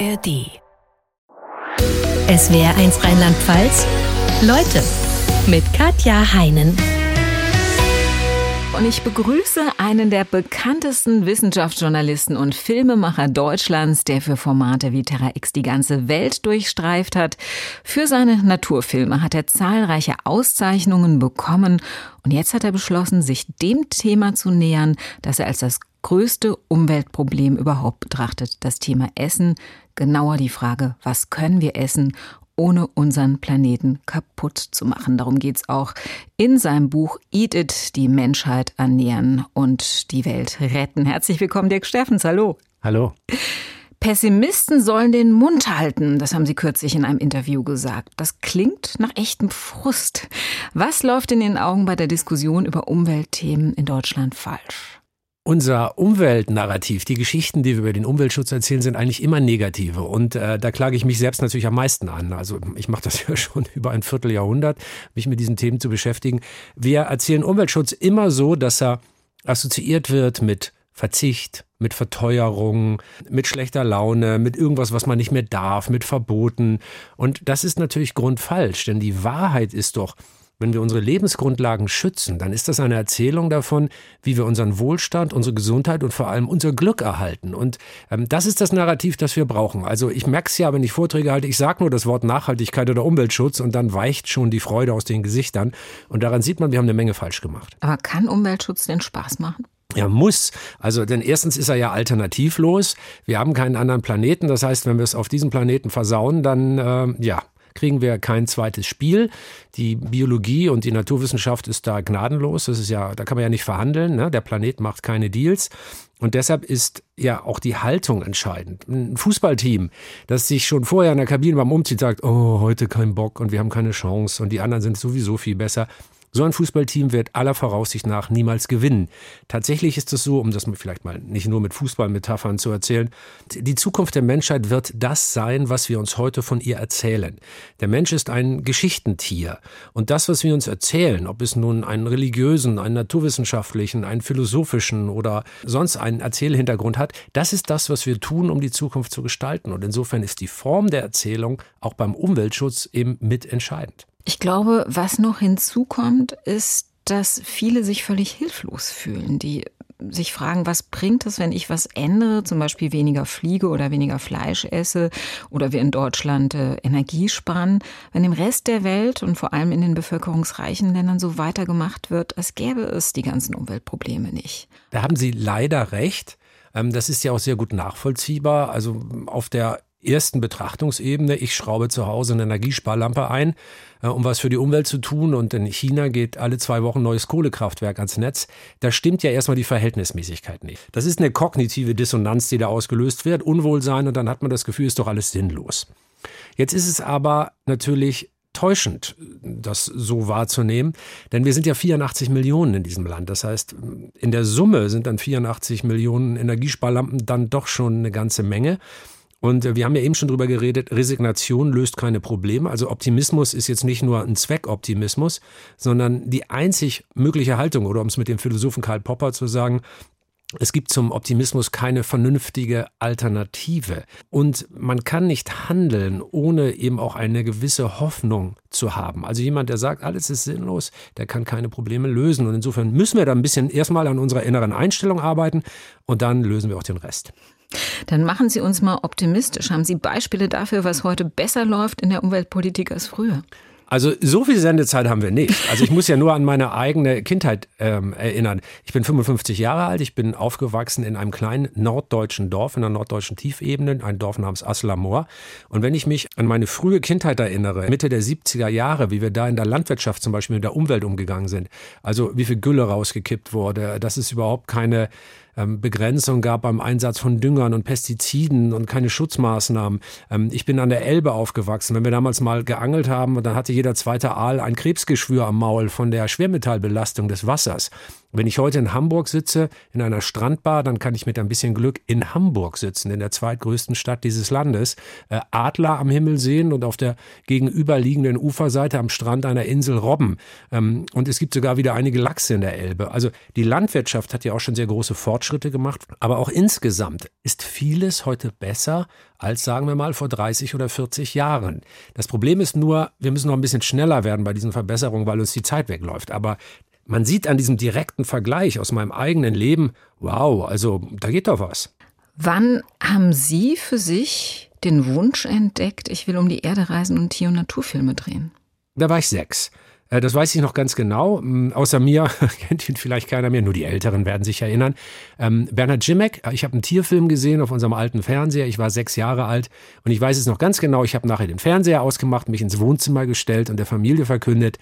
ARD. Es wäre eins Rheinland-Pfalz. Leute mit Katja Heinen. Und ich begrüße einen der bekanntesten Wissenschaftsjournalisten und Filmemacher Deutschlands, der für Formate wie Terra X die ganze Welt durchstreift hat. Für seine Naturfilme hat er zahlreiche Auszeichnungen bekommen und jetzt hat er beschlossen, sich dem Thema zu nähern, das er als das größte Umweltproblem überhaupt betrachtet, das Thema Essen, genauer die Frage, was können wir essen ohne unseren Planeten kaputt zu machen. Darum geht's auch in seinem Buch Eat It, die Menschheit ernähren und die Welt retten. Herzlich willkommen, Dirk Steffens. Hallo. Hallo. Pessimisten sollen den Mund halten, das haben Sie kürzlich in einem Interview gesagt. Das klingt nach echtem Frust. Was läuft in Ihren Augen bei der Diskussion über Umweltthemen in Deutschland falsch? Unser Umweltnarrativ, die Geschichten, die wir über den Umweltschutz erzählen, sind eigentlich immer negative. Und äh, da klage ich mich selbst natürlich am meisten an. Also ich mache das ja schon über ein Vierteljahrhundert, mich mit diesen Themen zu beschäftigen. Wir erzählen Umweltschutz immer so, dass er assoziiert wird mit Verzicht, mit Verteuerung, mit schlechter Laune, mit irgendwas, was man nicht mehr darf, mit Verboten. Und das ist natürlich grundfalsch, denn die Wahrheit ist doch, wenn wir unsere Lebensgrundlagen schützen, dann ist das eine Erzählung davon, wie wir unseren Wohlstand, unsere Gesundheit und vor allem unser Glück erhalten. Und ähm, das ist das Narrativ, das wir brauchen. Also ich merke es ja, wenn ich Vorträge halte, ich sage nur das Wort Nachhaltigkeit oder Umweltschutz und dann weicht schon die Freude aus den Gesichtern. Und daran sieht man, wir haben eine Menge falsch gemacht. Aber kann Umweltschutz denn Spaß machen? Ja, muss. Also, denn erstens ist er ja alternativlos. Wir haben keinen anderen Planeten. Das heißt, wenn wir es auf diesem Planeten versauen, dann, äh, ja, kriegen wir kein zweites Spiel. Die Biologie und die Naturwissenschaft ist da gnadenlos. Das ist ja, da kann man ja nicht verhandeln. Ne? Der Planet macht keine Deals. Und deshalb ist ja auch die Haltung entscheidend. Ein Fußballteam, das sich schon vorher in der Kabine beim Umziehen sagt, oh, heute kein Bock und wir haben keine Chance und die anderen sind sowieso viel besser. So ein Fußballteam wird aller Voraussicht nach niemals gewinnen. Tatsächlich ist es so, um das vielleicht mal nicht nur mit Fußballmetaphern zu erzählen, die Zukunft der Menschheit wird das sein, was wir uns heute von ihr erzählen. Der Mensch ist ein Geschichtentier. Und das, was wir uns erzählen, ob es nun einen religiösen, einen naturwissenschaftlichen, einen philosophischen oder sonst einen Erzählhintergrund hat, das ist das, was wir tun, um die Zukunft zu gestalten. Und insofern ist die Form der Erzählung auch beim Umweltschutz eben mitentscheidend. Ich glaube, was noch hinzukommt, ist, dass viele sich völlig hilflos fühlen, die sich fragen, was bringt es, wenn ich was ändere, zum Beispiel weniger fliege oder weniger Fleisch esse oder wir in Deutschland äh, Energie sparen, wenn im Rest der Welt und vor allem in den bevölkerungsreichen Ländern so weitergemacht wird, als gäbe es die ganzen Umweltprobleme nicht. Da haben Sie leider recht. Ähm, das ist ja auch sehr gut nachvollziehbar. Also auf der ersten Betrachtungsebene, ich schraube zu Hause eine Energiesparlampe ein, äh, um was für die Umwelt zu tun und in China geht alle zwei Wochen ein neues Kohlekraftwerk ans Netz, da stimmt ja erstmal die Verhältnismäßigkeit nicht. Das ist eine kognitive Dissonanz, die da ausgelöst wird, Unwohlsein und dann hat man das Gefühl, ist doch alles sinnlos. Jetzt ist es aber natürlich täuschend, das so wahrzunehmen, denn wir sind ja 84 Millionen in diesem Land. Das heißt, in der Summe sind dann 84 Millionen Energiesparlampen dann doch schon eine ganze Menge. Und äh, wir haben ja eben schon drüber geredet, Resignation löst keine Probleme. Also Optimismus ist jetzt nicht nur ein Zweckoptimismus, sondern die einzig mögliche Haltung, oder um es mit dem Philosophen Karl Popper zu sagen, es gibt zum Optimismus keine vernünftige Alternative. Und man kann nicht handeln, ohne eben auch eine gewisse Hoffnung zu haben. Also jemand, der sagt, alles ist sinnlos, der kann keine Probleme lösen. Und insofern müssen wir da ein bisschen erstmal an unserer inneren Einstellung arbeiten und dann lösen wir auch den Rest. Dann machen Sie uns mal optimistisch. Haben Sie Beispiele dafür, was heute besser läuft in der Umweltpolitik als früher? Also so viel Sendezeit haben wir nicht. Also ich muss ja nur an meine eigene Kindheit ähm, erinnern. Ich bin 55 Jahre alt, ich bin aufgewachsen in einem kleinen norddeutschen Dorf, in einer norddeutschen Tiefebene, ein Dorf namens Aslamor. Und wenn ich mich an meine frühe Kindheit erinnere, Mitte der 70er Jahre, wie wir da in der Landwirtschaft zum Beispiel mit der Umwelt umgegangen sind, also wie viel Gülle rausgekippt wurde, dass es überhaupt keine ähm, Begrenzung gab beim Einsatz von Düngern und Pestiziden und keine Schutzmaßnahmen. Ähm, ich bin an der Elbe aufgewachsen. Wenn wir damals mal geangelt haben, dann hatte jeder zweite Aal ein Krebsgeschwür am Maul von der Schwermetallbelastung des Wassers. Wenn ich heute in Hamburg sitze, in einer Strandbar, dann kann ich mit ein bisschen Glück in Hamburg sitzen, in der zweitgrößten Stadt dieses Landes, äh, Adler am Himmel sehen und auf der gegenüberliegenden Uferseite am Strand einer Insel Robben. Ähm, und es gibt sogar wieder einige Lachse in der Elbe. Also die Landwirtschaft hat ja auch schon sehr große Fortschritte gemacht. Aber auch insgesamt ist vieles heute besser als, sagen wir mal, vor 30 oder 40 Jahren. Das Problem ist nur, wir müssen noch ein bisschen schneller werden bei diesen Verbesserungen, weil uns die Zeit wegläuft. Aber man sieht an diesem direkten Vergleich aus meinem eigenen Leben, wow, also da geht doch was. Wann haben Sie für sich den Wunsch entdeckt, ich will um die Erde reisen und Tier- und Naturfilme drehen? Da war ich sechs. Äh, das weiß ich noch ganz genau. Hm, außer mir kennt ihn vielleicht keiner mehr, nur die Älteren werden sich erinnern. Ähm, Bernhard Jimek, ich habe einen Tierfilm gesehen auf unserem alten Fernseher. Ich war sechs Jahre alt und ich weiß es noch ganz genau. Ich habe nachher den Fernseher ausgemacht, mich ins Wohnzimmer gestellt und der Familie verkündet,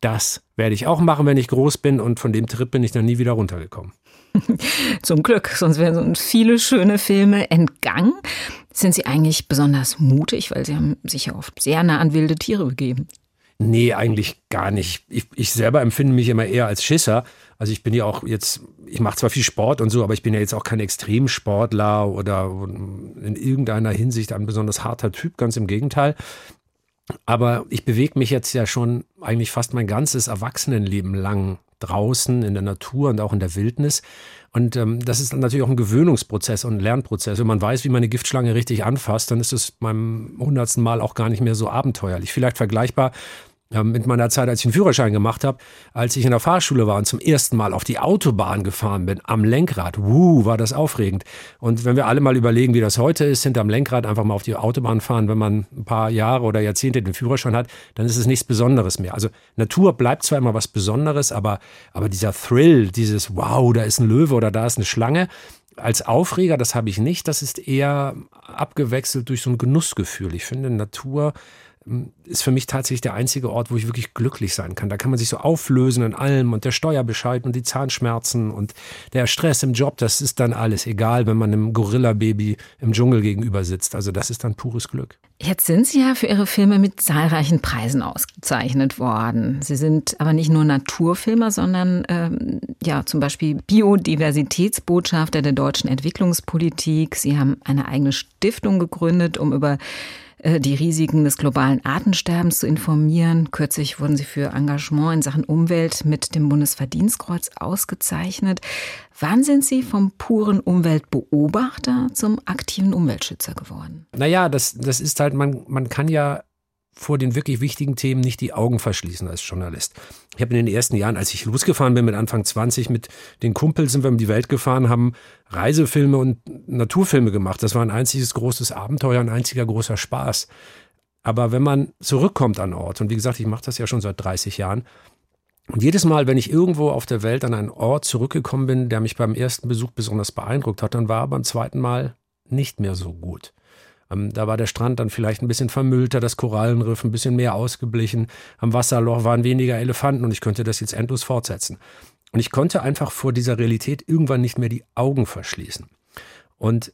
das werde ich auch machen, wenn ich groß bin. Und von dem Trip bin ich dann nie wieder runtergekommen. Zum Glück, sonst wären so viele schöne Filme entgangen. Sind Sie eigentlich besonders mutig, weil Sie haben sich ja oft sehr nah an wilde Tiere begeben? Nee, eigentlich gar nicht. Ich, ich selber empfinde mich immer eher als Schisser. Also ich bin ja auch jetzt, ich mache zwar viel Sport und so, aber ich bin ja jetzt auch kein Extremsportler oder in irgendeiner Hinsicht ein besonders harter Typ, ganz im Gegenteil. Aber ich bewege mich jetzt ja schon eigentlich fast mein ganzes Erwachsenenleben lang draußen in der Natur und auch in der Wildnis. Und ähm, das ist natürlich auch ein Gewöhnungsprozess und ein Lernprozess. Wenn man weiß, wie man eine Giftschlange richtig anfasst, dann ist es beim hundertsten Mal auch gar nicht mehr so abenteuerlich. Vielleicht vergleichbar mit meiner Zeit, als ich einen Führerschein gemacht habe, als ich in der Fahrschule war und zum ersten Mal auf die Autobahn gefahren bin, am Lenkrad. Wuh, war das aufregend. Und wenn wir alle mal überlegen, wie das heute ist, hinterm Lenkrad einfach mal auf die Autobahn fahren, wenn man ein paar Jahre oder Jahrzehnte den Führerschein hat, dann ist es nichts Besonderes mehr. Also Natur bleibt zwar immer was Besonderes, aber, aber dieser Thrill, dieses Wow, da ist ein Löwe oder da ist eine Schlange, als Aufreger, das habe ich nicht. Das ist eher abgewechselt durch so ein Genussgefühl. Ich finde, Natur ist für mich tatsächlich der einzige Ort, wo ich wirklich glücklich sein kann. Da kann man sich so auflösen in allem und der Steuerbescheid und die Zahnschmerzen und der Stress im Job, das ist dann alles egal, wenn man einem Gorilla-Baby im Dschungel gegenüber sitzt. Also das ist dann pures Glück. Jetzt sind Sie ja für Ihre Filme mit zahlreichen Preisen ausgezeichnet worden. Sie sind aber nicht nur Naturfilmer, sondern ähm, ja zum Beispiel Biodiversitätsbotschafter der deutschen Entwicklungspolitik. Sie haben eine eigene Stiftung gegründet, um über äh, die Risiken des globalen Artensterbens zu informieren. Kürzlich wurden sie für Engagement in Sachen Umwelt mit dem Bundesverdienstkreuz ausgezeichnet. Wann sind Sie vom puren Umweltbeobachter zum aktiven Umweltschützer geworden? Naja, das, das ist halt, man, man kann ja vor den wirklich wichtigen Themen nicht die Augen verschließen als Journalist. Ich habe in den ersten Jahren, als ich losgefahren bin mit Anfang 20, mit den Kumpels sind wir um die Welt gefahren, haben Reisefilme und Naturfilme gemacht. Das war ein einziges großes Abenteuer, ein einziger großer Spaß. Aber wenn man zurückkommt an Ort, und wie gesagt, ich mache das ja schon seit 30 Jahren, und jedes Mal, wenn ich irgendwo auf der Welt an einen Ort zurückgekommen bin, der mich beim ersten Besuch besonders beeindruckt hat, dann war er beim zweiten Mal nicht mehr so gut. Ähm, da war der Strand dann vielleicht ein bisschen vermüllter, das Korallenriff ein bisschen mehr ausgeblichen. Am Wasserloch waren weniger Elefanten und ich könnte das jetzt endlos fortsetzen. Und ich konnte einfach vor dieser Realität irgendwann nicht mehr die Augen verschließen. Und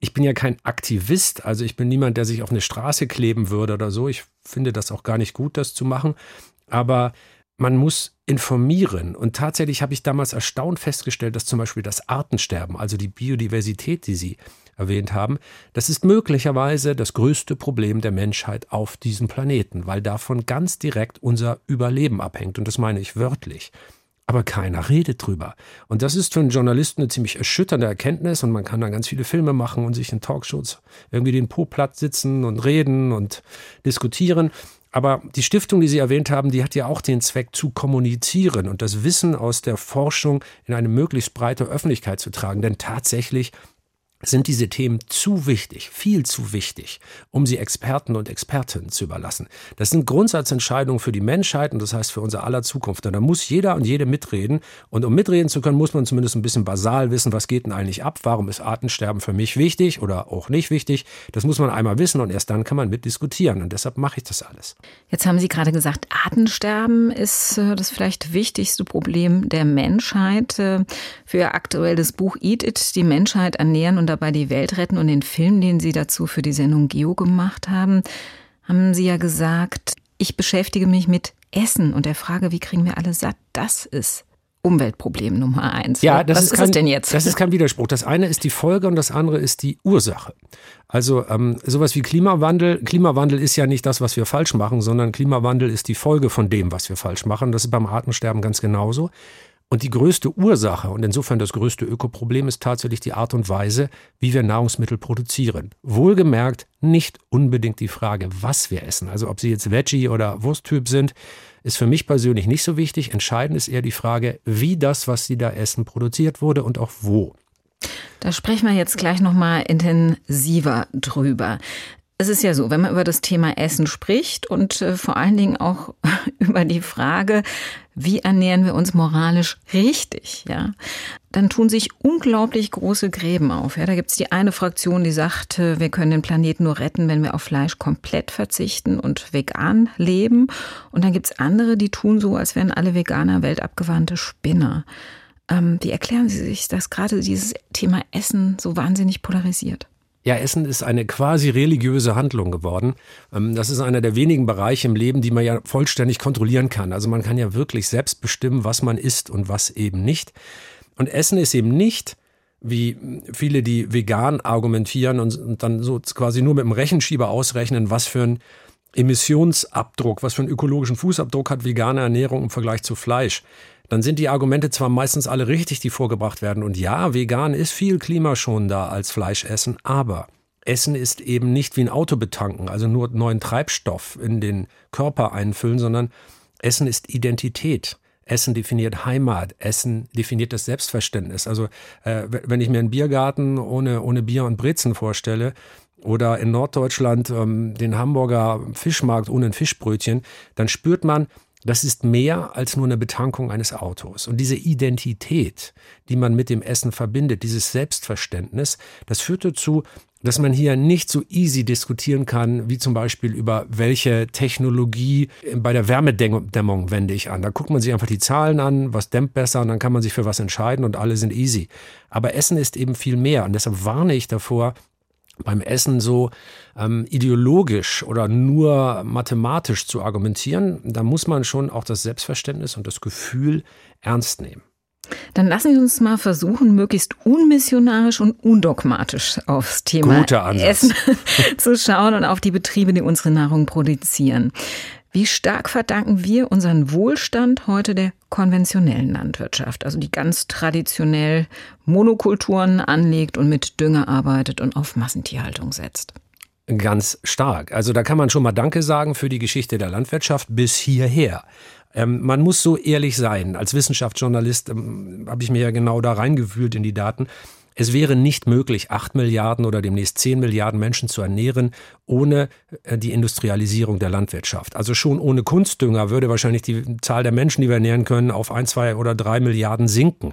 ich bin ja kein Aktivist, also ich bin niemand, der sich auf eine Straße kleben würde oder so. Ich finde das auch gar nicht gut, das zu machen. Aber man muss informieren. Und tatsächlich habe ich damals erstaunt festgestellt, dass zum Beispiel das Artensterben, also die Biodiversität, die Sie erwähnt haben, das ist möglicherweise das größte Problem der Menschheit auf diesem Planeten, weil davon ganz direkt unser Überleben abhängt. Und das meine ich wörtlich. Aber keiner redet drüber. Und das ist für einen Journalisten eine ziemlich erschütternde Erkenntnis und man kann dann ganz viele Filme machen und sich in Talkshows irgendwie den Po platt sitzen und reden und diskutieren. Aber die Stiftung, die Sie erwähnt haben, die hat ja auch den Zweck zu kommunizieren und das Wissen aus der Forschung in eine möglichst breite Öffentlichkeit zu tragen. Denn tatsächlich sind diese Themen zu wichtig, viel zu wichtig, um sie Experten und Expertinnen zu überlassen. Das sind Grundsatzentscheidungen für die Menschheit und das heißt für unser aller Zukunft. Und da muss jeder und jede mitreden. Und um mitreden zu können, muss man zumindest ein bisschen basal wissen, was geht denn eigentlich ab? Warum ist Artensterben für mich wichtig oder auch nicht wichtig? Das muss man einmal wissen und erst dann kann man mitdiskutieren. Und deshalb mache ich das alles. Jetzt haben Sie gerade gesagt, Artensterben ist äh, das vielleicht wichtigste Problem der Menschheit. Äh, für Ihr aktuelles Buch Eat It, die Menschheit ernähren und dabei die Welt retten und den Film, den Sie dazu für die Sendung Geo gemacht haben, haben Sie ja gesagt, ich beschäftige mich mit Essen und der Frage, wie kriegen wir alle satt, das ist Umweltproblem Nummer eins. Ja, das Was ist, ist kein, es denn jetzt? Das ist kein Widerspruch. Das eine ist die Folge und das andere ist die Ursache. Also ähm, sowas wie Klimawandel. Klimawandel ist ja nicht das, was wir falsch machen, sondern Klimawandel ist die Folge von dem, was wir falsch machen. Das ist beim Artensterben ganz genauso. Und die größte Ursache und insofern das größte Ökoproblem ist tatsächlich die Art und Weise, wie wir Nahrungsmittel produzieren. Wohlgemerkt nicht unbedingt die Frage, was wir essen. Also ob sie jetzt Veggie oder Wursttyp sind, ist für mich persönlich nicht so wichtig. Entscheidend ist eher die Frage, wie das, was sie da essen, produziert wurde und auch wo. Da sprechen wir jetzt gleich noch mal intensiver drüber. Es ist ja so, wenn man über das Thema Essen spricht und äh, vor allen Dingen auch über die Frage, wie ernähren wir uns moralisch richtig, ja, dann tun sich unglaublich große Gräben auf. Ja, da gibt's die eine Fraktion, die sagt, äh, wir können den Planeten nur retten, wenn wir auf Fleisch komplett verzichten und vegan leben. Und dann gibt's andere, die tun so, als wären alle Veganer weltabgewandte Spinner. Ähm, wie erklären Sie sich, dass gerade dieses Thema Essen so wahnsinnig polarisiert? Ja, Essen ist eine quasi religiöse Handlung geworden. Ähm, das ist einer der wenigen Bereiche im Leben, die man ja vollständig kontrollieren kann. Also man kann ja wirklich selbst bestimmen, was man isst und was eben nicht. Und Essen ist eben nicht, wie viele, die vegan argumentieren und dann so quasi nur mit dem Rechenschieber ausrechnen, was für ein Emissionsabdruck, was für einen ökologischen Fußabdruck hat vegane Ernährung im Vergleich zu Fleisch dann sind die Argumente zwar meistens alle richtig, die vorgebracht werden. Und ja, vegan ist viel klimaschonender als Fleischessen, aber Essen ist eben nicht wie ein Auto betanken, also nur neuen Treibstoff in den Körper einfüllen, sondern Essen ist Identität. Essen definiert Heimat, Essen definiert das Selbstverständnis. Also äh, wenn ich mir einen Biergarten ohne, ohne Bier und Brezen vorstelle, oder in Norddeutschland ähm, den Hamburger Fischmarkt ohne ein Fischbrötchen, dann spürt man, das ist mehr als nur eine Betankung eines Autos. Und diese Identität, die man mit dem Essen verbindet, dieses Selbstverständnis, das führt dazu, dass man hier nicht so easy diskutieren kann, wie zum Beispiel über welche Technologie bei der Wärmedämmung wende ich an. Da guckt man sich einfach die Zahlen an, was dämmt besser und dann kann man sich für was entscheiden und alle sind easy. Aber Essen ist eben viel mehr und deshalb warne ich davor, beim Essen so ähm, ideologisch oder nur mathematisch zu argumentieren, da muss man schon auch das Selbstverständnis und das Gefühl ernst nehmen. Dann lassen Sie uns mal versuchen, möglichst unmissionarisch und undogmatisch aufs Thema Essen zu schauen und auf die Betriebe, die unsere Nahrung produzieren. Wie stark verdanken wir unseren Wohlstand heute der konventionellen Landwirtschaft, also die ganz traditionell Monokulturen anlegt und mit Dünger arbeitet und auf Massentierhaltung setzt? Ganz stark. Also da kann man schon mal Danke sagen für die Geschichte der Landwirtschaft bis hierher. Ähm, man muss so ehrlich sein. Als Wissenschaftsjournalist ähm, habe ich mir ja genau da reingewühlt in die Daten. Es wäre nicht möglich, acht Milliarden oder demnächst zehn Milliarden Menschen zu ernähren, ohne äh, die Industrialisierung der Landwirtschaft. Also schon ohne Kunstdünger würde wahrscheinlich die Zahl der Menschen, die wir ernähren können, auf ein, zwei oder drei Milliarden sinken.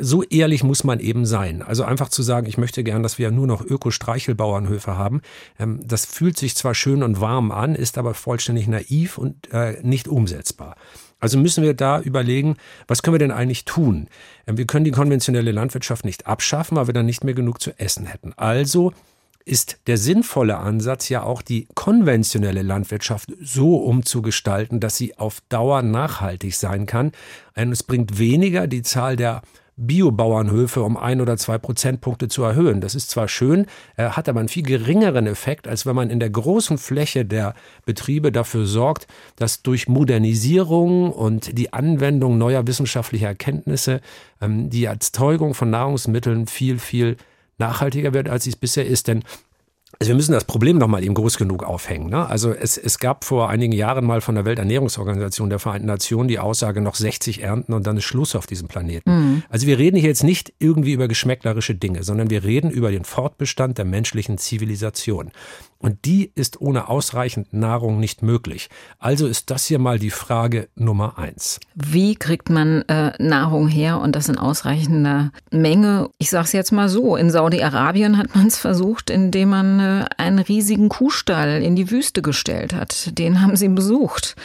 So ehrlich muss man eben sein. Also einfach zu sagen, ich möchte gern, dass wir nur noch Öko-Streichelbauernhöfe haben, ähm, das fühlt sich zwar schön und warm an, ist aber vollständig naiv und äh, nicht umsetzbar. Also müssen wir da überlegen, was können wir denn eigentlich tun? Ähm, wir können die konventionelle Landwirtschaft nicht abschaffen, weil wir dann nicht mehr genug zu essen hätten. Also ist der sinnvolle Ansatz ja auch die konventionelle Landwirtschaft so umzugestalten, dass sie auf Dauer nachhaltig sein kann. Und es bringt weniger die Zahl der Biobauernhöfe um ein oder zwei Prozentpunkte zu erhöhen. Das ist zwar schön, äh, hat aber einen viel geringeren Effekt, als wenn man in der großen Fläche der Betriebe dafür sorgt, dass durch Modernisierung und die Anwendung neuer wissenschaftlicher Erkenntnisse ähm, die Erzeugung von Nahrungsmitteln viel, viel nachhaltiger wird, als sie es bisher ist. Denn also wir müssen das Problem noch mal eben groß genug aufhängen. Ne? Also es, es gab vor einigen Jahren mal von der Welternährungsorganisation der Vereinten Nationen die Aussage, noch 60 Ernten und dann ist Schluss auf diesem Planeten. Mhm. Also wir reden hier jetzt nicht irgendwie über geschmäcklerische Dinge, sondern wir reden über den Fortbestand der menschlichen Zivilisation. Und die ist ohne ausreichend Nahrung nicht möglich. Also ist das hier mal die Frage Nummer eins. Wie kriegt man äh, Nahrung her und das in ausreichender Menge? Ich sage es jetzt mal so, in Saudi-Arabien hat man es versucht, indem man äh, einen riesigen Kuhstall in die Wüste gestellt hat. Den haben sie besucht.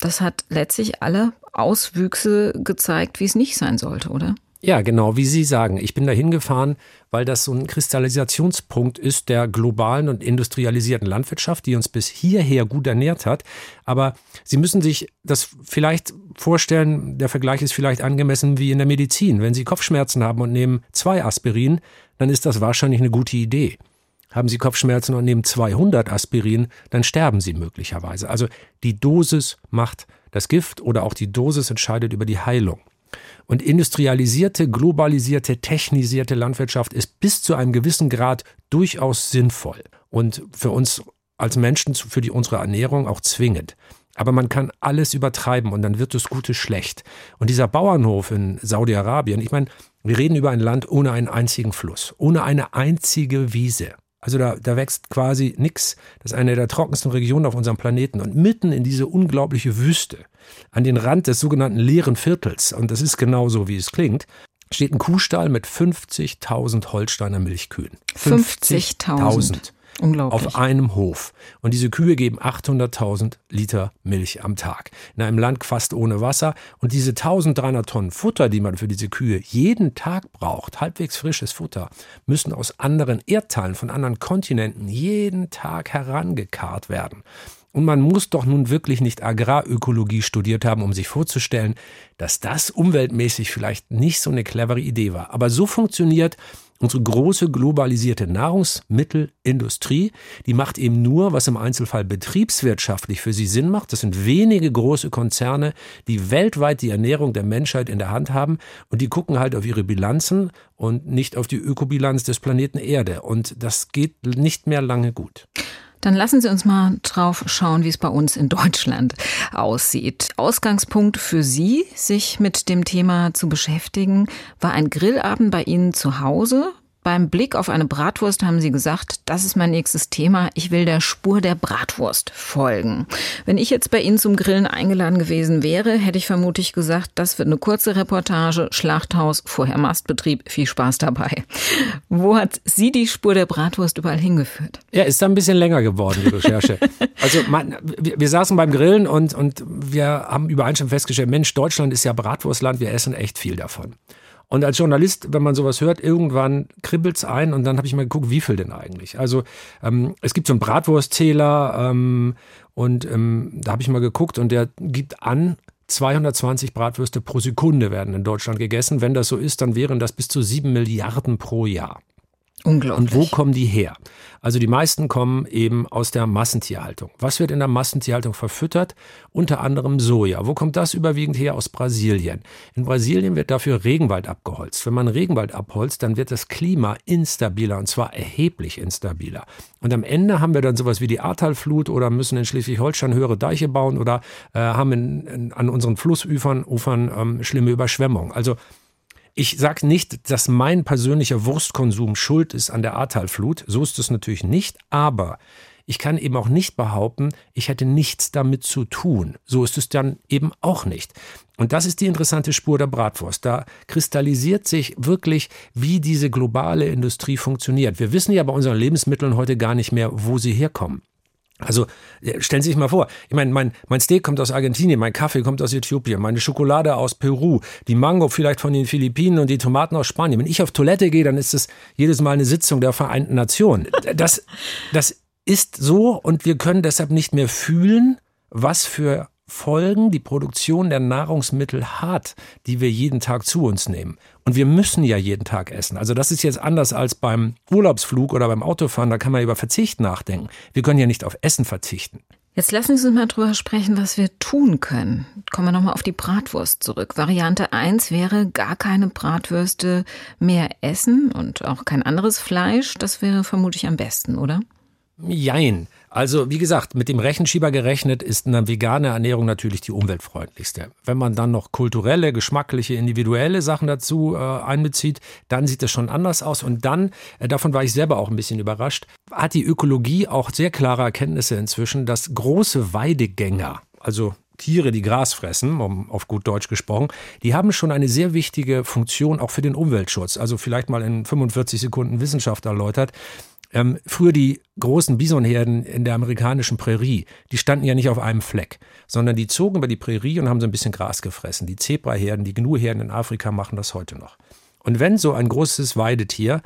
Das hat letztlich alle Auswüchse gezeigt, wie es nicht sein sollte, oder? Ja, genau, wie Sie sagen. Ich bin da hingefahren, weil das so ein Kristallisationspunkt ist der globalen und industrialisierten Landwirtschaft, die uns bis hierher gut ernährt hat. Aber Sie müssen sich das vielleicht vorstellen, der Vergleich ist vielleicht angemessen wie in der Medizin. Wenn Sie Kopfschmerzen haben und nehmen zwei Aspirin, dann ist das wahrscheinlich eine gute Idee. Haben Sie Kopfschmerzen und nehmen 200 Aspirin, dann sterben Sie möglicherweise. Also die Dosis macht das Gift oder auch die Dosis entscheidet über die Heilung. Und industrialisierte, globalisierte, technisierte Landwirtschaft ist bis zu einem gewissen Grad durchaus sinnvoll und für uns als Menschen, für die unsere Ernährung auch zwingend. Aber man kann alles übertreiben und dann wird das Gute schlecht. Und dieser Bauernhof in Saudi-Arabien, ich meine, wir reden über ein Land ohne einen einzigen Fluss, ohne eine einzige Wiese. Also da, da wächst quasi nichts. Das ist eine der trockensten Regionen auf unserem Planeten. Und mitten in diese unglaubliche Wüste, an den Rand des sogenannten leeren Viertels, und das ist genau so, wie es klingt, steht ein Kuhstall mit 50.000 Holsteiner Milchkühen. 50.000. 50 Unglaublich. Auf einem Hof. Und diese Kühe geben 800.000 Liter Milch am Tag. In einem Land fast ohne Wasser. Und diese 1300 Tonnen Futter, die man für diese Kühe jeden Tag braucht, halbwegs frisches Futter, müssen aus anderen Erdteilen, von anderen Kontinenten jeden Tag herangekarrt werden. Und man muss doch nun wirklich nicht Agrarökologie studiert haben, um sich vorzustellen, dass das umweltmäßig vielleicht nicht so eine clevere Idee war. Aber so funktioniert Unsere große globalisierte Nahrungsmittelindustrie, die macht eben nur, was im Einzelfall betriebswirtschaftlich für sie Sinn macht. Das sind wenige große Konzerne, die weltweit die Ernährung der Menschheit in der Hand haben und die gucken halt auf ihre Bilanzen und nicht auf die Ökobilanz des Planeten Erde. Und das geht nicht mehr lange gut. Dann lassen Sie uns mal drauf schauen, wie es bei uns in Deutschland aussieht. Ausgangspunkt für Sie, sich mit dem Thema zu beschäftigen, war ein Grillabend bei Ihnen zu Hause. Beim Blick auf eine Bratwurst haben Sie gesagt, das ist mein nächstes Thema. Ich will der Spur der Bratwurst folgen. Wenn ich jetzt bei Ihnen zum Grillen eingeladen gewesen wäre, hätte ich vermutlich gesagt, das wird eine kurze Reportage, Schlachthaus, vorher Mastbetrieb, viel Spaß dabei. Wo hat Sie die Spur der Bratwurst überall hingeführt? Ja, ist da ein bisschen länger geworden, die Recherche. also man, wir, wir, saßen beim Grillen und, und wir haben übereinstimmend festgestellt, Mensch, Deutschland ist ja Bratwurstland, wir essen echt viel davon. Und als Journalist, wenn man sowas hört, irgendwann kribbelt's ein und dann habe ich mal geguckt, wie viel denn eigentlich. Also ähm, es gibt so einen Bratwurstzähler ähm, und ähm, da habe ich mal geguckt und der gibt an, 220 Bratwürste pro Sekunde werden in Deutschland gegessen. Wenn das so ist, dann wären das bis zu sieben Milliarden pro Jahr. Unglaublich. Und wo kommen die her? Also die meisten kommen eben aus der Massentierhaltung. Was wird in der Massentierhaltung verfüttert? Unter anderem Soja. Wo kommt das überwiegend her? Aus Brasilien. In Brasilien wird dafür Regenwald abgeholzt. Wenn man Regenwald abholzt, dann wird das Klima instabiler und zwar erheblich instabiler. Und am Ende haben wir dann sowas wie die Ahrtalflut oder müssen in Schleswig-Holstein höhere Deiche bauen oder äh, haben in, in, an unseren Flussufern Ufern, ähm, schlimme Überschwemmungen. Also ich sage nicht, dass mein persönlicher Wurstkonsum schuld ist an der Ahrtalflut. So ist es natürlich nicht. Aber ich kann eben auch nicht behaupten, ich hätte nichts damit zu tun. So ist es dann eben auch nicht. Und das ist die interessante Spur der Bratwurst. Da kristallisiert sich wirklich, wie diese globale Industrie funktioniert. Wir wissen ja bei unseren Lebensmitteln heute gar nicht mehr, wo sie herkommen. Also stellen Sie sich mal vor, ich meine, mein, mein Steak kommt aus Argentinien, mein Kaffee kommt aus Äthiopien, meine Schokolade aus Peru, die Mango vielleicht von den Philippinen und die Tomaten aus Spanien. Wenn ich auf Toilette gehe, dann ist es jedes Mal eine Sitzung der Vereinten Nationen. Das, das ist so und wir können deshalb nicht mehr fühlen, was für Folgen die Produktion der Nahrungsmittel hat, die wir jeden Tag zu uns nehmen. Und wir müssen ja jeden Tag essen. Also das ist jetzt anders als beim Urlaubsflug oder beim Autofahren, da kann man über Verzicht nachdenken. Wir können ja nicht auf Essen verzichten. Jetzt lassen Sie uns mal drüber sprechen, was wir tun können. Kommen wir nochmal auf die Bratwurst zurück. Variante 1 wäre gar keine Bratwürste mehr essen und auch kein anderes Fleisch. Das wäre vermutlich am besten, oder? Jein. Also wie gesagt, mit dem Rechenschieber gerechnet ist eine vegane Ernährung natürlich die umweltfreundlichste. Wenn man dann noch kulturelle, geschmackliche, individuelle Sachen dazu äh, einbezieht, dann sieht es schon anders aus. Und dann, äh, davon war ich selber auch ein bisschen überrascht, hat die Ökologie auch sehr klare Erkenntnisse inzwischen, dass große Weidegänger, also Tiere, die Gras fressen, um auf gut Deutsch gesprochen, die haben schon eine sehr wichtige Funktion auch für den Umweltschutz. Also vielleicht mal in 45 Sekunden Wissenschaft erläutert. Ähm, früher die großen Bisonherden in der amerikanischen Prärie, die standen ja nicht auf einem Fleck, sondern die zogen über die Prärie und haben so ein bisschen Gras gefressen. Die Zebraherden, die Gnuherden in Afrika machen das heute noch. Und wenn so ein großes Weidetier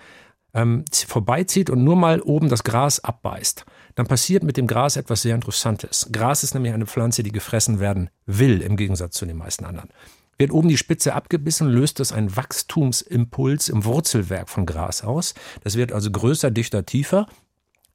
ähm, vorbeizieht und nur mal oben das Gras abbeißt, dann passiert mit dem Gras etwas sehr Interessantes. Gras ist nämlich eine Pflanze, die gefressen werden will, im Gegensatz zu den meisten anderen. Wird oben die Spitze abgebissen, löst das einen Wachstumsimpuls im Wurzelwerk von Gras aus. Das wird also größer, dichter, tiefer.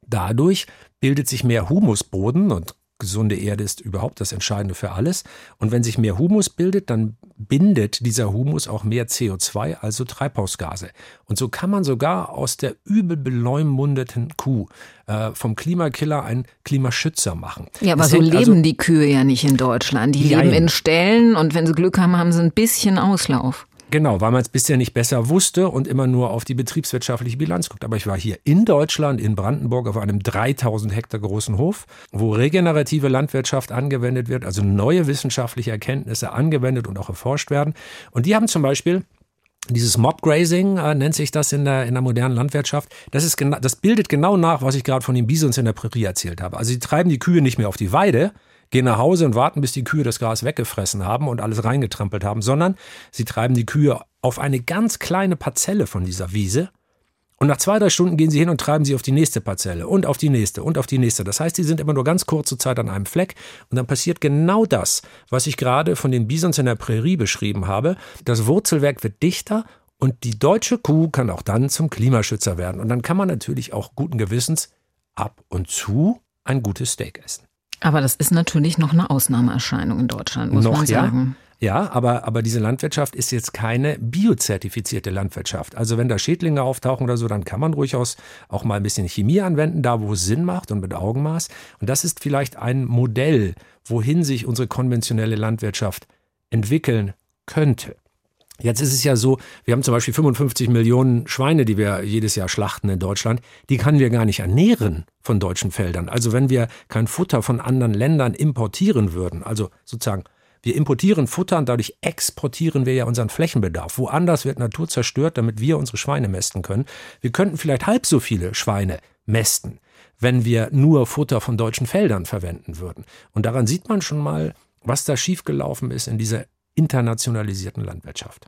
Dadurch bildet sich mehr Humusboden und gesunde Erde ist überhaupt das Entscheidende für alles. Und wenn sich mehr Humus bildet, dann bindet dieser Humus auch mehr CO2, also Treibhausgase. Und so kann man sogar aus der übel beleumundeten Kuh äh, vom Klimakiller einen Klimaschützer machen. Ja, aber das so leben also, die Kühe ja nicht in Deutschland. Die leben in Ställen und wenn sie Glück haben, haben sie ein bisschen Auslauf. Genau, weil man es bisher nicht besser wusste und immer nur auf die betriebswirtschaftliche Bilanz guckt. Aber ich war hier in Deutschland, in Brandenburg, auf einem 3000 Hektar großen Hof, wo regenerative Landwirtschaft angewendet wird, also neue wissenschaftliche Erkenntnisse angewendet und auch erforscht werden. Und die haben zum Beispiel dieses Mobgrazing äh, nennt sich das in der, in der modernen Landwirtschaft. Das, ist das bildet genau nach, was ich gerade von den Bisons in der Prärie erzählt habe. Also sie treiben die Kühe nicht mehr auf die Weide, gehen nach Hause und warten, bis die Kühe das Gras weggefressen haben und alles reingetrampelt haben, sondern sie treiben die Kühe auf eine ganz kleine Parzelle von dieser Wiese. Und nach zwei, drei Stunden gehen sie hin und treiben sie auf die nächste Parzelle und auf die nächste und auf die nächste. Das heißt, sie sind immer nur ganz kurze Zeit an einem Fleck und dann passiert genau das, was ich gerade von den Bisons in der Prärie beschrieben habe. Das Wurzelwerk wird dichter und die deutsche Kuh kann auch dann zum Klimaschützer werden. Und dann kann man natürlich auch guten Gewissens ab und zu ein gutes Steak essen. Aber das ist natürlich noch eine Ausnahmeerscheinung in Deutschland, muss noch, man sagen. Ja, ja aber, aber diese Landwirtschaft ist jetzt keine biozertifizierte Landwirtschaft. Also wenn da Schädlinge auftauchen oder so, dann kann man durchaus auch mal ein bisschen Chemie anwenden, da wo es Sinn macht und mit Augenmaß. Und das ist vielleicht ein Modell, wohin sich unsere konventionelle Landwirtschaft entwickeln könnte. Jetzt ist es ja so, wir haben zum Beispiel 55 Millionen Schweine, die wir jedes Jahr schlachten in Deutschland. Die können wir gar nicht ernähren von deutschen Feldern. Also wenn wir kein Futter von anderen Ländern importieren würden, also sozusagen wir importieren Futter und dadurch exportieren wir ja unseren Flächenbedarf. Woanders wird Natur zerstört, damit wir unsere Schweine mästen können. Wir könnten vielleicht halb so viele Schweine mästen, wenn wir nur Futter von deutschen Feldern verwenden würden. Und daran sieht man schon mal, was da schiefgelaufen ist in dieser internationalisierten Landwirtschaft.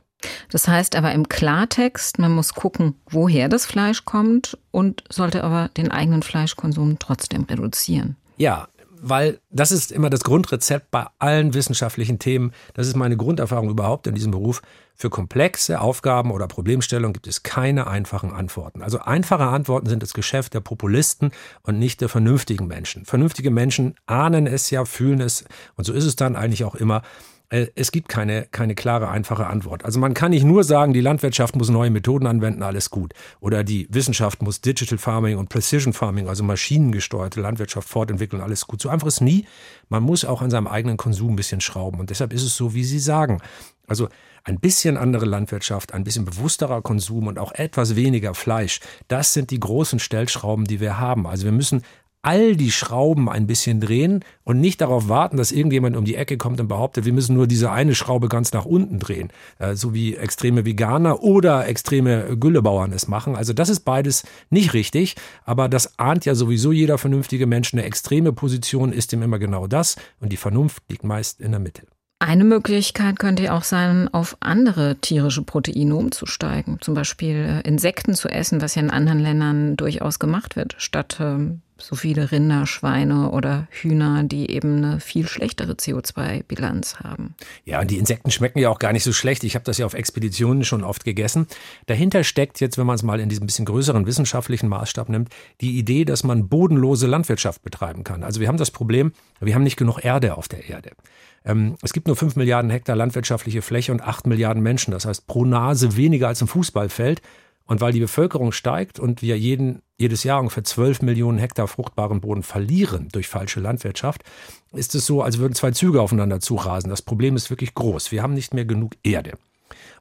Das heißt aber im Klartext, man muss gucken, woher das Fleisch kommt und sollte aber den eigenen Fleischkonsum trotzdem reduzieren. Ja, weil das ist immer das Grundrezept bei allen wissenschaftlichen Themen. Das ist meine Grunderfahrung überhaupt in diesem Beruf. Für komplexe Aufgaben oder Problemstellungen gibt es keine einfachen Antworten. Also einfache Antworten sind das Geschäft der Populisten und nicht der vernünftigen Menschen. Vernünftige Menschen ahnen es ja, fühlen es und so ist es dann eigentlich auch immer. Äh, es gibt keine, keine klare, einfache Antwort. Also man kann nicht nur sagen, die Landwirtschaft muss neue Methoden anwenden, alles gut. Oder die Wissenschaft muss Digital Farming und Precision Farming, also maschinengesteuerte Landwirtschaft fortentwickeln, alles gut. So einfach ist nie. Man muss auch an seinem eigenen Konsum ein bisschen schrauben. Und deshalb ist es so, wie Sie sagen. Also ein bisschen andere Landwirtschaft, ein bisschen bewussterer Konsum und auch etwas weniger Fleisch, das sind die großen Stellschrauben, die wir haben. Also wir müssen all die Schrauben ein bisschen drehen und nicht darauf warten, dass irgendjemand um die Ecke kommt und behauptet, wir müssen nur diese eine Schraube ganz nach unten drehen, äh, so wie extreme Veganer oder extreme Güllebauern es machen. Also das ist beides nicht richtig, aber das ahnt ja sowieso jeder vernünftige Mensch. Eine extreme Position ist ihm immer genau das und die Vernunft liegt meist in der Mitte. Eine Möglichkeit könnte auch sein, auf andere tierische Proteine umzusteigen. Zum Beispiel äh, Insekten zu essen, was ja in anderen Ländern durchaus gemacht wird, statt ähm, so viele Rinder, Schweine oder Hühner, die eben eine viel schlechtere CO2-Bilanz haben. Ja, und die Insekten schmecken ja auch gar nicht so schlecht. Ich habe das ja auf Expeditionen schon oft gegessen. Dahinter steckt jetzt, wenn man es mal in diesem bisschen größeren wissenschaftlichen Maßstab nimmt, die Idee, dass man bodenlose Landwirtschaft betreiben kann. Also wir haben das Problem, wir haben nicht genug Erde auf der Erde. Ähm, es gibt nur 5 Milliarden Hektar landwirtschaftliche Fläche und 8 Milliarden Menschen. Das heißt pro Nase weniger als im Fußballfeld. Und weil die Bevölkerung steigt und wir jeden, jedes Jahr ungefähr 12 Millionen Hektar fruchtbaren Boden verlieren durch falsche Landwirtschaft, ist es so, als würden zwei Züge aufeinander zurasen. Das Problem ist wirklich groß. Wir haben nicht mehr genug Erde.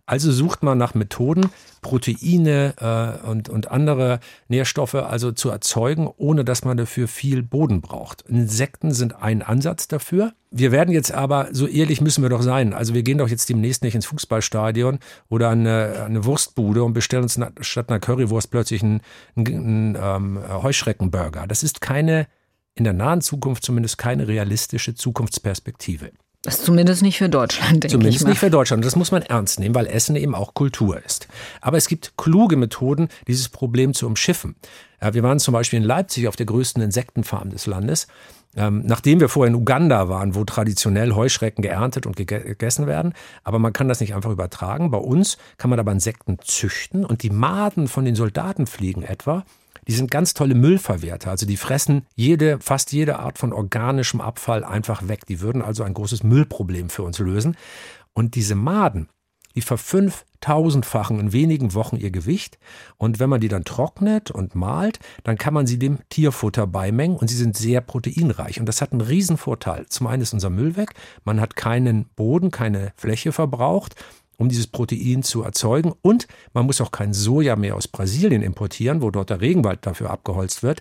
Also sucht man nach Methoden, Proteine äh, und, und andere Nährstoffe also zu erzeugen, ohne dass man dafür viel Boden braucht. Insekten sind ein Ansatz dafür. Wir werden jetzt aber, so ehrlich müssen wir doch sein, also wir gehen doch jetzt demnächst nicht ins Fußballstadion oder eine, eine Wurstbude und bestellen uns statt einer Currywurst plötzlich einen, einen, einen ähm, Heuschreckenburger. Das ist keine, in der nahen Zukunft zumindest keine realistische Zukunftsperspektive. Das ist zumindest nicht für Deutschland, denke Zumindest ich mal. nicht für Deutschland. Das muss man ernst nehmen, weil Essen eben auch Kultur ist. Aber es gibt kluge Methoden, dieses Problem zu umschiffen. Wir waren zum Beispiel in Leipzig auf der größten Insektenfarm des Landes. Ähm, nachdem wir vorher in Uganda waren, wo traditionell Heuschrecken geerntet und gegessen werden. Aber man kann das nicht einfach übertragen. Bei uns kann man aber Insekten züchten und die Maden von den Soldatenfliegen etwa die sind ganz tolle Müllverwerter. Also die fressen jede, fast jede Art von organischem Abfall einfach weg. Die würden also ein großes Müllproblem für uns lösen. Und diese Maden, die verfünftausendfachen in wenigen Wochen ihr Gewicht. Und wenn man die dann trocknet und malt, dann kann man sie dem Tierfutter beimengen und sie sind sehr proteinreich. Und das hat einen Riesenvorteil. Zum einen ist unser Müll weg, man hat keinen Boden, keine Fläche verbraucht um dieses Protein zu erzeugen. Und man muss auch kein Soja mehr aus Brasilien importieren, wo dort der Regenwald dafür abgeholzt wird.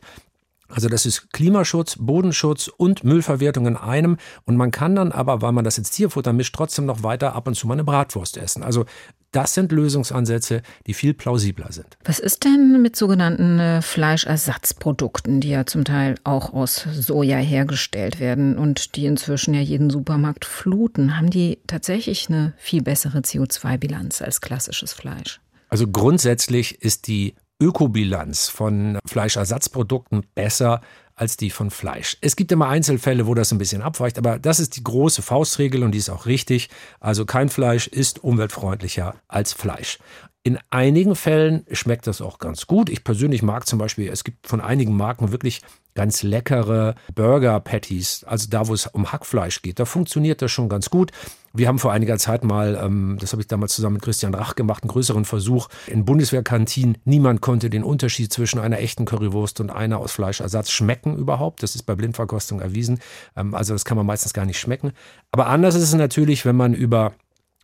Also das ist Klimaschutz, Bodenschutz und Müllverwertung in einem. Und man kann dann aber, weil man das ins Tierfutter mischt, trotzdem noch weiter ab und zu mal eine Bratwurst essen. Also das sind Lösungsansätze, die viel plausibler sind. Was ist denn mit sogenannten äh, Fleischersatzprodukten, die ja zum Teil auch aus Soja hergestellt werden und die inzwischen ja jeden Supermarkt fluten? Haben die tatsächlich eine viel bessere CO2-Bilanz als klassisches Fleisch? Also grundsätzlich ist die Ökobilanz von Fleischersatzprodukten besser als die von Fleisch. Es gibt immer Einzelfälle, wo das ein bisschen abweicht, aber das ist die große Faustregel und die ist auch richtig. Also kein Fleisch ist umweltfreundlicher als Fleisch. In einigen Fällen schmeckt das auch ganz gut. Ich persönlich mag zum Beispiel, es gibt von einigen Marken wirklich ganz leckere Burger-Patties, also da, wo es um Hackfleisch geht. Da funktioniert das schon ganz gut. Wir haben vor einiger Zeit mal, ähm, das habe ich damals zusammen mit Christian Rach gemacht, einen größeren Versuch in Bundeswehrkantinen. Niemand konnte den Unterschied zwischen einer echten Currywurst und einer aus Fleischersatz schmecken überhaupt. Das ist bei Blindverkostung erwiesen. Ähm, also das kann man meistens gar nicht schmecken. Aber anders ist es natürlich, wenn man über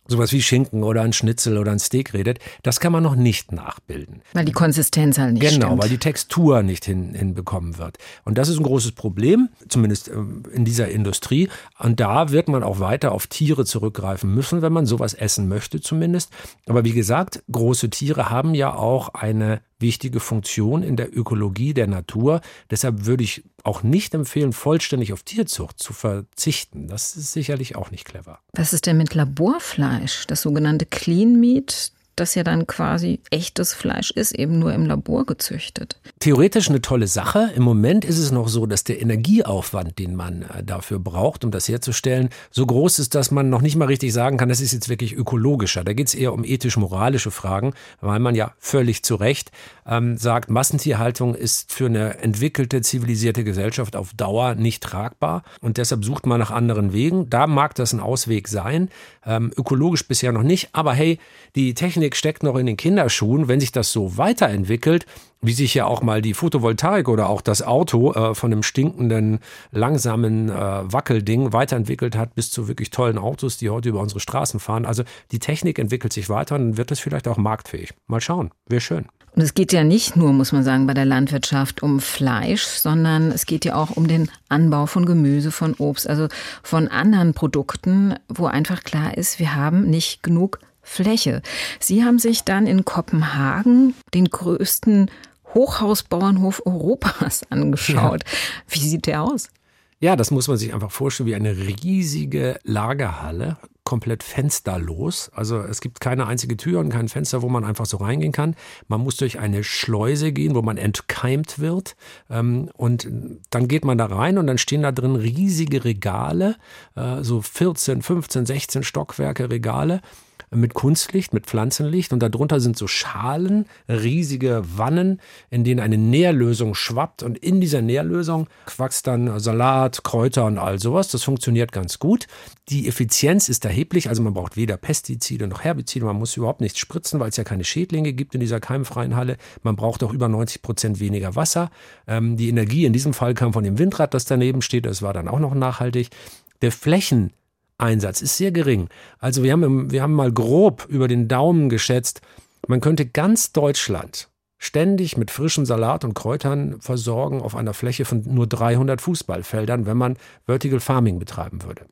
sowas wie Schinken oder ein Schnitzel oder ein Steak redet, das kann man noch nicht nachbilden. Weil die Konsistenz halt nicht Genau, stimmt. weil die Textur nicht hin, hinbekommen wird. Und das ist ein großes Problem, zumindest ähm, in dieser Industrie. Und da wird man auch weiter auf Tiere zurückgreifen müssen, wenn man sowas essen möchte zumindest. Aber wie gesagt, große Tiere haben ja auch eine wichtige Funktion in der Ökologie der Natur. Deshalb würde ich auch nicht empfehlen, vollständig auf Tierzucht zu verzichten. Das ist sicherlich auch nicht clever. Was ist denn mit Laborfleisch, das sogenannte Clean Meat? Das ja dann quasi echtes Fleisch ist, eben nur im Labor gezüchtet. Theoretisch eine tolle Sache. Im Moment ist es noch so, dass der Energieaufwand, den man äh, dafür braucht, um das herzustellen, so groß ist, dass man noch nicht mal richtig sagen kann, das ist jetzt wirklich ökologischer. Da geht es eher um ethisch-moralische Fragen, weil man ja völlig zu Recht ähm, sagt, Massentierhaltung ist für eine entwickelte, zivilisierte Gesellschaft auf Dauer nicht tragbar und deshalb sucht man nach anderen Wegen. Da mag das ein Ausweg sein, ähm, ökologisch bisher noch nicht, aber hey, die Technik steckt noch in den Kinderschuhen. Wenn sich das so weiterentwickelt, wie sich ja auch mal die Photovoltaik oder auch das Auto äh, von einem stinkenden, langsamen äh, Wackelding weiterentwickelt hat, bis zu wirklich tollen Autos, die heute über unsere Straßen fahren. Also die Technik entwickelt sich weiter und wird es vielleicht auch marktfähig. Mal schauen, wäre schön. Und es geht ja nicht nur, muss man sagen, bei der Landwirtschaft um Fleisch, sondern es geht ja auch um den Anbau von Gemüse, von Obst, also von anderen Produkten, wo einfach klar ist, wir haben nicht genug Fläche. Sie haben sich dann in Kopenhagen den größten Hochhausbauernhof Europas angeschaut. Ja. Wie sieht der aus? Ja, das muss man sich einfach vorstellen wie eine riesige Lagerhalle, komplett fensterlos. Also es gibt keine einzige Tür und kein Fenster, wo man einfach so reingehen kann. Man muss durch eine Schleuse gehen, wo man entkeimt wird. Ähm, und dann geht man da rein und dann stehen da drin riesige Regale, äh, so 14, 15, 16 Stockwerke Regale mit Kunstlicht, mit Pflanzenlicht und darunter sind so Schalen, riesige Wannen, in denen eine Nährlösung schwappt und in dieser Nährlösung wächst dann Salat, Kräuter und all sowas. Das funktioniert ganz gut. Die Effizienz ist erheblich, also man braucht weder Pestizide noch Herbizide, man muss überhaupt nichts spritzen, weil es ja keine Schädlinge gibt in dieser keimfreien Halle. Man braucht auch über 90 Prozent weniger Wasser. Ähm, die Energie in diesem Fall kam von dem Windrad, das daneben steht, das war dann auch noch nachhaltig. Der Flächen Einsatz ist sehr gering. Also wir haben, wir haben mal grob über den Daumen geschätzt, man könnte ganz Deutschland ständig mit frischem Salat und Kräutern versorgen auf einer Fläche von nur 300 Fußballfeldern, wenn man Vertical Farming betreiben würde.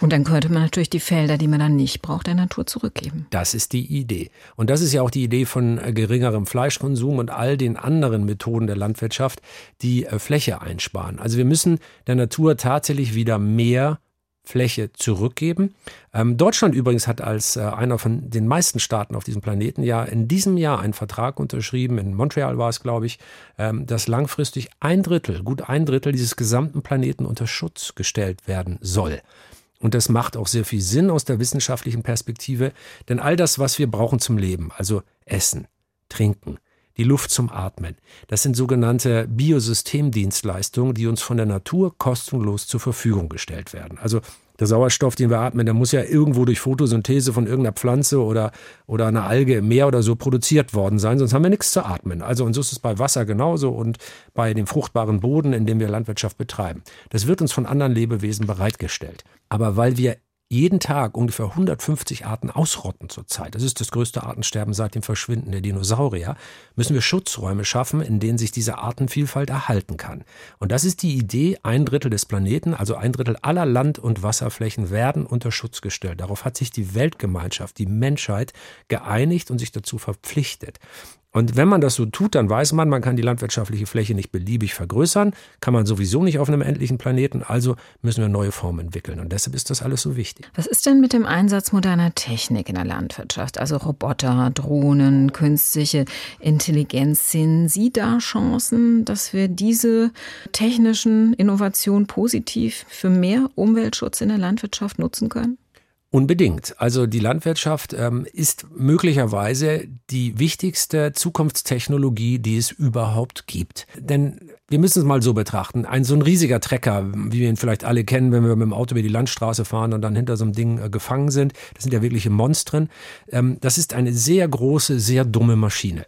Und dann könnte man natürlich die Felder, die man dann nicht braucht, der Natur zurückgeben. Das ist die Idee. Und das ist ja auch die Idee von äh, geringerem Fleischkonsum und all den anderen Methoden der Landwirtschaft, die äh, Fläche einsparen. Also wir müssen der Natur tatsächlich wieder mehr Fläche zurückgeben. Ähm, Deutschland übrigens hat als äh, einer von den meisten Staaten auf diesem Planeten ja in diesem Jahr einen Vertrag unterschrieben, in Montreal war es, glaube ich, ähm, dass langfristig ein Drittel, gut ein Drittel dieses gesamten Planeten unter Schutz gestellt werden soll. Und das macht auch sehr viel Sinn aus der wissenschaftlichen Perspektive, denn all das, was wir brauchen zum Leben, also Essen, Trinken, die Luft zum Atmen, das sind sogenannte Biosystemdienstleistungen, die uns von der Natur kostenlos zur Verfügung gestellt werden. Also der Sauerstoff, den wir atmen, der muss ja irgendwo durch Photosynthese von irgendeiner Pflanze oder, oder einer Alge im Meer oder so produziert worden sein, sonst haben wir nichts zu atmen. Also und so ist es bei Wasser genauso und bei dem fruchtbaren Boden, in dem wir Landwirtschaft betreiben. Das wird uns von anderen Lebewesen bereitgestellt. Aber weil wir jeden Tag ungefähr 150 Arten ausrotten zurzeit, das ist das größte Artensterben seit dem Verschwinden der Dinosaurier, müssen wir Schutzräume schaffen, in denen sich diese Artenvielfalt erhalten kann. Und das ist die Idee, ein Drittel des Planeten, also ein Drittel aller Land- und Wasserflächen werden unter Schutz gestellt. Darauf hat sich die Weltgemeinschaft, die Menschheit geeinigt und sich dazu verpflichtet. Und wenn man das so tut, dann weiß man, man kann die landwirtschaftliche Fläche nicht beliebig vergrößern, kann man sowieso nicht auf einem endlichen Planeten, also müssen wir neue Formen entwickeln. Und deshalb ist das alles so wichtig. Was ist denn mit dem Einsatz moderner Technik in der Landwirtschaft? Also Roboter, Drohnen, künstliche Intelligenz. Sehen Sie da Chancen, dass wir diese technischen Innovationen positiv für mehr Umweltschutz in der Landwirtschaft nutzen können? Unbedingt. Also die Landwirtschaft ähm, ist möglicherweise die wichtigste Zukunftstechnologie, die es überhaupt gibt. Denn wir müssen es mal so betrachten. Ein so ein riesiger Trecker, wie wir ihn vielleicht alle kennen, wenn wir mit dem Auto über die Landstraße fahren und dann hinter so einem Ding äh, gefangen sind, das sind ja wirkliche Monstren. Ähm, das ist eine sehr große, sehr dumme Maschine,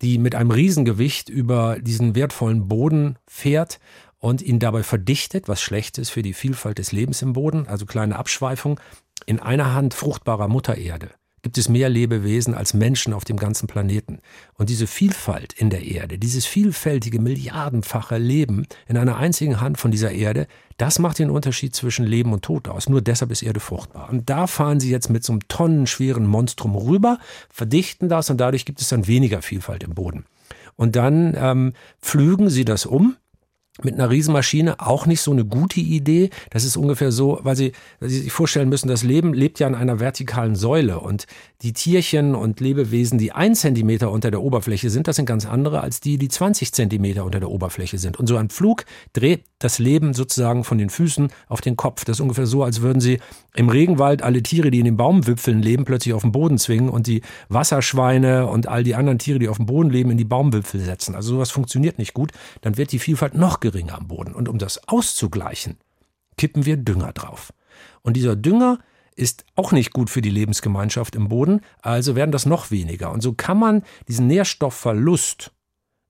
die mit einem Riesengewicht über diesen wertvollen Boden fährt und ihn dabei verdichtet, was schlecht ist für die Vielfalt des Lebens im Boden, also kleine Abschweifung, in einer Hand fruchtbarer Muttererde gibt es mehr Lebewesen als Menschen auf dem ganzen Planeten. Und diese Vielfalt in der Erde, dieses vielfältige, milliardenfache Leben in einer einzigen Hand von dieser Erde, das macht den Unterschied zwischen Leben und Tod aus. Nur deshalb ist Erde fruchtbar. Und da fahren sie jetzt mit so einem tonnenschweren Monstrum rüber, verdichten das und dadurch gibt es dann weniger Vielfalt im Boden. Und dann ähm, pflügen sie das um mit einer Riesenmaschine auch nicht so eine gute Idee. Das ist ungefähr so, weil Sie, weil Sie sich vorstellen müssen, das Leben lebt ja an einer vertikalen Säule und die Tierchen und Lebewesen, die ein Zentimeter unter der Oberfläche sind, das sind ganz andere als die, die 20 Zentimeter unter der Oberfläche sind. Und so ein Flug dreht das Leben sozusagen von den Füßen auf den Kopf. Das ist ungefähr so, als würden Sie im Regenwald alle Tiere, die in den Baumwipfeln leben, plötzlich auf den Boden zwingen und die Wasserschweine und all die anderen Tiere, die auf dem Boden leben, in die Baumwipfel setzen. Also sowas funktioniert nicht gut. Dann wird die Vielfalt noch geringer am Boden. Und um das auszugleichen, kippen wir Dünger drauf. Und dieser Dünger ist auch nicht gut für die Lebensgemeinschaft im Boden, also werden das noch weniger. Und so kann man diesen Nährstoffverlust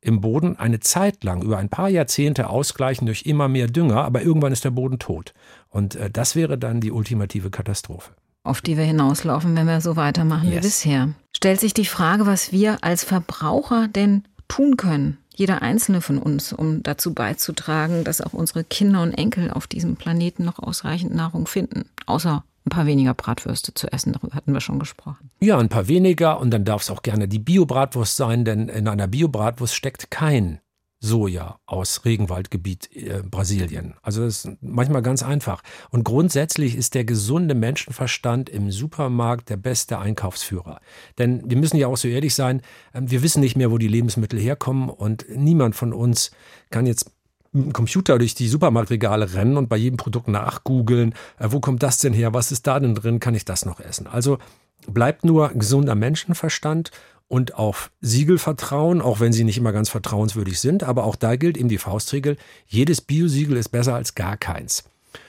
im Boden eine Zeit lang, über ein paar Jahrzehnte ausgleichen durch immer mehr Dünger, aber irgendwann ist der Boden tot. Und äh, das wäre dann die ultimative Katastrophe. Auf die wir hinauslaufen, wenn wir so weitermachen yes. wie bisher. Stellt sich die Frage, was wir als Verbraucher denn tun können, jeder einzelne von uns, um dazu beizutragen, dass auch unsere Kinder und Enkel auf diesem Planeten noch ausreichend Nahrung finden, außer ein paar weniger Bratwürste zu essen. Darüber hatten wir schon gesprochen. Ja, ein paar weniger und dann darf es auch gerne die Bio-Bratwurst sein, denn in einer Bio-Bratwurst steckt kein Soja aus Regenwaldgebiet äh, Brasilien. Also das ist manchmal ganz einfach. Und grundsätzlich ist der gesunde Menschenverstand im Supermarkt der beste Einkaufsführer. Denn wir müssen ja auch so ehrlich sein, äh, wir wissen nicht mehr, wo die Lebensmittel herkommen und niemand von uns kann jetzt mit dem Computer durch die Supermarktregale rennen und bei jedem Produkt nachgoogeln, äh, wo kommt das denn her, was ist da denn drin, kann ich das noch essen? Also bleibt nur gesunder Menschenverstand und auf Siegel vertrauen, auch wenn sie nicht immer ganz vertrauenswürdig sind. Aber auch da gilt eben die Faustregel, jedes Biosiegel ist besser als gar keins.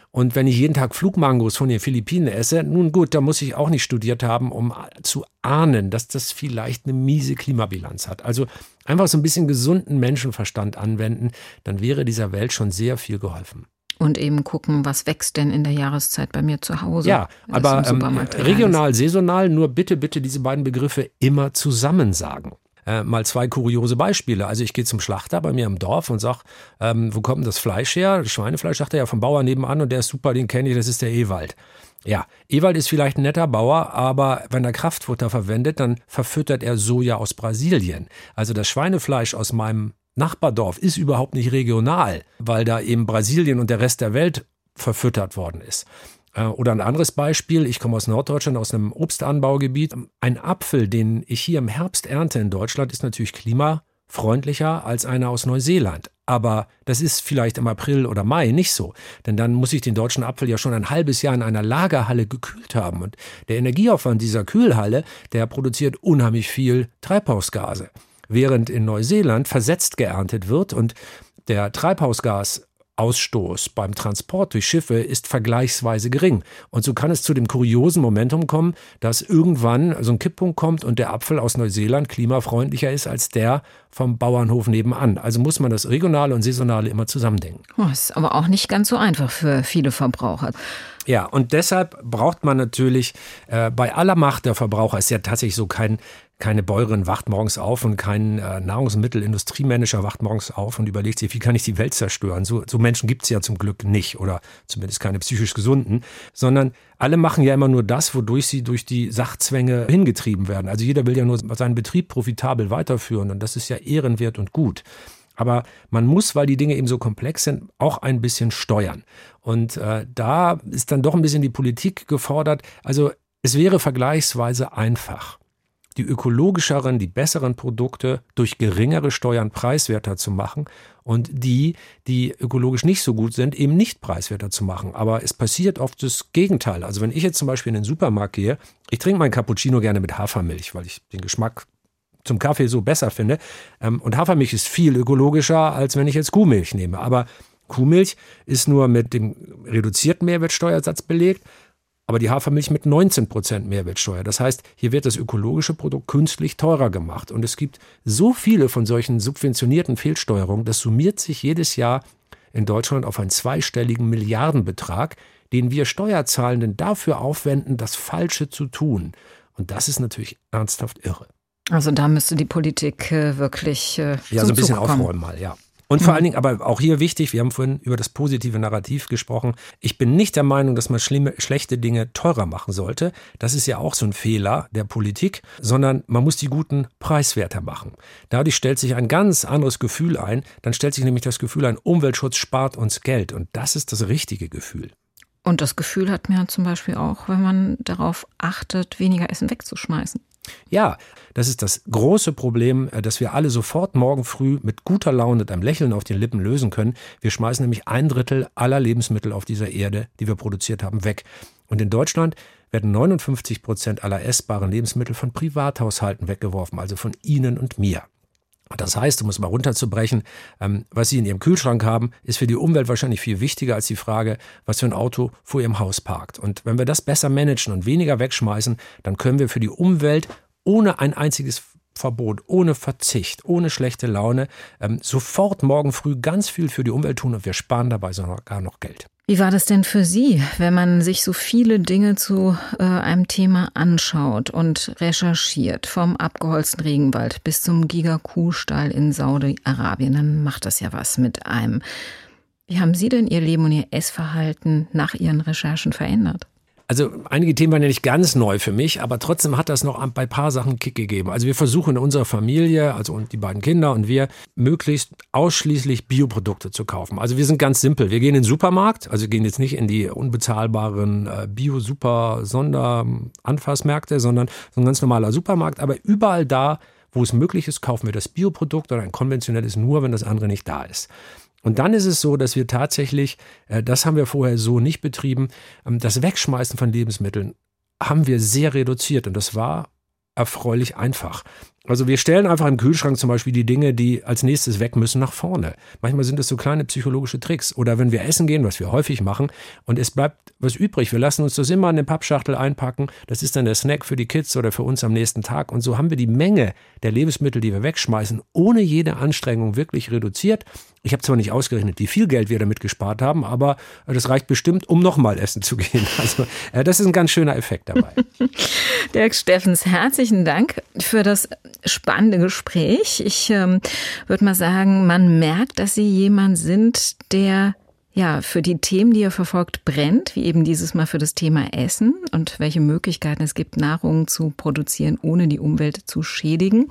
Und wenn ich jeden Tag Flugmangos von den Philippinen esse, nun gut, da muss ich auch nicht studiert haben, um zu ahnen, dass das vielleicht eine miese Klimabilanz hat. Also einfach so ein bisschen gesunden Menschenverstand anwenden, dann wäre dieser Welt schon sehr viel geholfen. Und eben gucken, was wächst denn in der Jahreszeit bei mir zu Hause. Ja, aber ähm, regional, saisonal, nur bitte, bitte diese beiden Begriffe immer zusammen sagen. Äh, mal zwei kuriose Beispiele. Also ich gehe zum Schlachter bei mir im Dorf und sage, ähm, wo kommt das Fleisch her? Das Schweinefleisch sagt er ja vom Bauer nebenan und der ist super, den kenne ich, das ist der Ewald. Ja, Ewald ist vielleicht ein netter Bauer, aber wenn er Kraftfutter verwendet, dann verfüttert er Soja aus Brasilien. Also das Schweinefleisch aus meinem Nachbardorf ist überhaupt nicht regional, weil da eben Brasilien und der Rest der Welt verfüttert worden ist. Äh, oder ein anderes Beispiel, ich komme aus Norddeutschland, aus einem Obstanbaugebiet. Ein Apfel, den ich hier im Herbst ernte in Deutschland, ist natürlich klimafreundlicher als einer aus Neuseeland. Aber das ist vielleicht im April oder Mai nicht so. Denn dann muss ich den deutschen Apfel ja schon ein halbes Jahr in einer Lagerhalle gekühlt haben. Und der Energieaufwand dieser Kühlhalle, der produziert unheimlich viel Treibhausgase während in Neuseeland versetzt geerntet wird und der Treibhausgas Ausstoß beim Transport durch Schiffe ist vergleichsweise gering. Und so kann es zu dem kuriosen Momentum kommen, dass irgendwann so ein Kipppunkt kommt und der Apfel aus Neuseeland klimafreundlicher ist als der vom Bauernhof nebenan. Also muss man das Regionale und Saisonale immer zusammendenken. Oh, ist aber auch nicht ganz so einfach für viele Verbraucher. Ja, und deshalb braucht man natürlich äh, bei aller Macht der Verbraucher ist ja tatsächlich so kein keine Bäuerin wacht morgens auf und kein äh, Nahrungsmittelindustriemanager wacht morgens auf und überlegt sich, wie kann ich die Welt zerstören. So, so Menschen gibt es ja zum Glück nicht oder zumindest keine psychisch gesunden, sondern alle machen ja immer nur das, wodurch sie durch die Sachzwänge hingetrieben werden. Also jeder will ja nur seinen Betrieb profitabel weiterführen und das ist ja ehrenwert und gut. Aber man muss, weil die Dinge eben so komplex sind, auch ein bisschen steuern. Und äh, da ist dann doch ein bisschen die Politik gefordert. Also es wäre vergleichsweise einfach die ökologischeren, die besseren Produkte durch geringere Steuern preiswerter zu machen und die, die ökologisch nicht so gut sind, eben nicht preiswerter zu machen. Aber es passiert oft das Gegenteil. Also wenn ich jetzt zum Beispiel in den Supermarkt gehe, ich trinke meinen Cappuccino gerne mit Hafermilch, weil ich den Geschmack zum Kaffee so besser finde. Ähm, und Hafermilch ist viel ökologischer, als wenn ich jetzt Kuhmilch nehme. Aber Kuhmilch ist nur mit dem reduzierten Mehrwertsteuersatz belegt aber die Hafermilch mit 19 Prozent Mehrwertsteuer. Das heißt, hier wird das ökologische Produkt künstlich teurer gemacht. Und es gibt so viele von solchen subventionierten Fehlsteuerungen, das summiert sich jedes Jahr in Deutschland auf einen zweistelligen Milliardenbetrag, den wir Steuerzahlenden dafür aufwenden, das Falsche zu tun. Und das ist natürlich ernsthaft irre. Also da müsste die Politik äh, wirklich äh, ja so ein bisschen aufräumen mal, ja. Und vor mhm. allen Dingen, aber auch hier wichtig, wir haben vorhin über das positive Narrativ gesprochen. Ich bin nicht der Meinung, dass man schlimme, schlechte Dinge teurer machen sollte. Das ist ja auch so ein Fehler der Politik, sondern man muss die guten preiswerter machen. Dadurch stellt sich ein ganz anderes Gefühl ein. Dann stellt sich nämlich das Gefühl ein, Umweltschutz spart uns Geld. Und das ist das richtige Gefühl. Und das Gefühl hat man zum Beispiel auch, wenn man darauf achtet, weniger Essen wegzuschmeißen. Ja, das ist das große Problem, äh, das wir alle sofort morgen früh mit guter Laune und einem Lächeln auf den Lippen lösen können. Wir schmeißen nämlich ein Drittel aller Lebensmittel auf dieser Erde, die wir produziert haben, weg. Und in Deutschland werden 59 Prozent aller essbaren Lebensmittel von Privathaushalten weggeworfen, also von Ihnen und mir. Das heißt, um es mal runterzubrechen, ähm, was Sie in Ihrem Kühlschrank haben, ist für die Umwelt wahrscheinlich viel wichtiger als die Frage, was für ein Auto vor Ihrem Haus parkt. Und wenn wir das besser managen und weniger wegschmeißen, dann können wir für die Umwelt ohne ein einziges Verbot, ohne Verzicht, ohne schlechte Laune ähm, sofort morgen früh ganz viel für die Umwelt tun und wir sparen dabei sogar noch Geld. Wie war das denn für Sie, wenn man sich so viele Dinge zu äh, einem Thema anschaut und recherchiert, vom abgeholzten Regenwald bis zum Giga-Kuhstall in Saudi-Arabien? Dann macht das ja was mit einem. Wie haben Sie denn Ihr Leben und Ihr Essverhalten nach Ihren Recherchen verändert? Also einige Themen waren ja nicht ganz neu für mich, aber trotzdem hat das noch bei ein paar Sachen Kick gegeben. Also wir versuchen in unserer Familie, also die beiden Kinder und wir, möglichst ausschließlich Bioprodukte zu kaufen. Also wir sind ganz simpel. Wir gehen in den Supermarkt, also gehen jetzt nicht in die unbezahlbaren äh, Bio-Super-Sonderanfassmärkte, sondern so ein ganz normaler Supermarkt. Aber überall da, wo es möglich ist, kaufen wir das Bioprodukt oder ein konventionelles nur, wenn das andere nicht da ist. Und dann ist es so, dass wir tatsächlich, äh, das haben wir vorher so nicht betrieben, ähm, das Wegschmeißen von Lebensmitteln haben wir sehr reduziert. Und das war erfreulich einfach. Also wir stellen einfach im Kühlschrank zum Beispiel die Dinge, die als nächstes weg müssen, nach vorne. Manchmal sind das so kleine psychologische Tricks. Oder wenn wir essen gehen, was wir häufig machen, und es bleibt was übrig, wir lassen uns das immer in eine Pappschachtel einpacken. Das ist dann der Snack für die Kids oder für uns am nächsten Tag. Und so haben wir die Menge der Lebensmittel, die wir wegschmeißen, ohne jede Anstrengung wirklich reduziert. Ich habe zwar nicht ausgerechnet, wie viel Geld wir damit gespart haben, aber das reicht bestimmt, um nochmal essen zu gehen. Also das ist ein ganz schöner Effekt dabei. Dirk Steffens, herzlichen Dank für das spannende Gespräch. Ich ähm, würde mal sagen, man merkt, dass Sie jemand sind, der ja, für die Themen, die er verfolgt, brennt, wie eben dieses Mal für das Thema Essen und welche Möglichkeiten es gibt, Nahrung zu produzieren, ohne die Umwelt zu schädigen.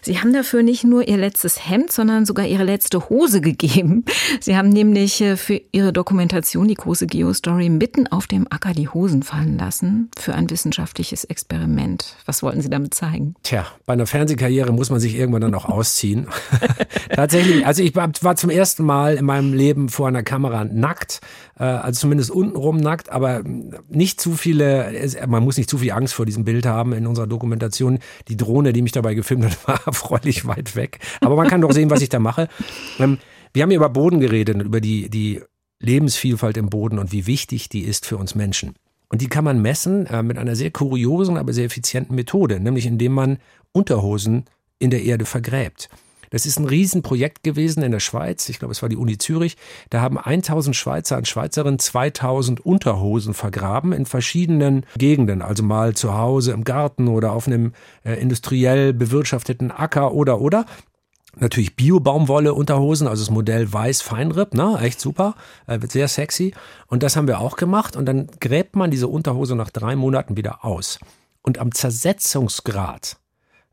Sie haben dafür nicht nur Ihr letztes Hemd, sondern sogar Ihre letzte Hose gegeben. Sie haben nämlich äh, für Ihre Dokumentation, die große Geostory, mitten auf dem Acker die Hosen fallen lassen für ein wissenschaftliches Experiment. Was wollten Sie damit zeigen? Tja, bei einer Fernsehkarriere muss man sich irgendwann dann auch ausziehen. Tatsächlich, also ich war zum ersten Mal in meinem Leben vor einer Kamera nackt, äh, also zumindest untenrum nackt, aber nicht zu viele, man muss nicht zu viel Angst vor diesem Bild haben in unserer Dokumentation. Die Drohne, die mich dabei gefilmt hat, war erfreulich weit weg. Aber man kann doch sehen, was ich da mache. Ähm, wir haben hier über Boden geredet, über die, die Lebensvielfalt im Boden und wie wichtig die ist für uns Menschen. Und die kann man messen äh, mit einer sehr kuriosen, aber sehr effizienten Methode, nämlich indem man Unterhosen in der Erde vergräbt. Das ist ein Riesenprojekt gewesen in der Schweiz. Ich glaube, es war die Uni Zürich. Da haben 1000 Schweizer und Schweizerinnen 2000 Unterhosen vergraben in verschiedenen Gegenden. Also mal zu Hause im Garten oder auf einem äh, industriell bewirtschafteten Acker oder, oder. Natürlich Bio-Baumwolle Unterhosen, also das Modell Weiß Feinripp, ne? echt super, äh, sehr sexy. Und das haben wir auch gemacht. Und dann gräbt man diese Unterhose nach drei Monaten wieder aus. Und am Zersetzungsgrad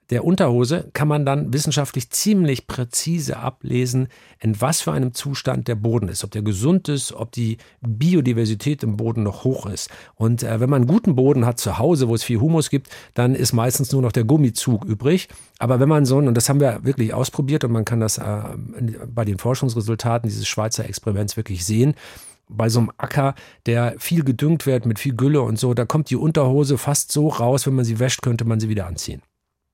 der Unterhose kann man dann wissenschaftlich ziemlich präzise ablesen, in was für einem Zustand der Boden ist, ob der gesund ist, ob die Biodiversität im Boden noch hoch ist. Und äh, wenn man einen guten Boden hat zu Hause, wo es viel Humus gibt, dann ist meistens nur noch der Gummizug übrig. Aber wenn man so, und das haben wir wirklich ausprobiert und man kann das äh, bei den Forschungsresultaten dieses Schweizer Experiments wirklich sehen, bei so einem Acker, der viel gedüngt wird mit viel Gülle und so, da kommt die Unterhose fast so raus, wenn man sie wäscht, könnte man sie wieder anziehen.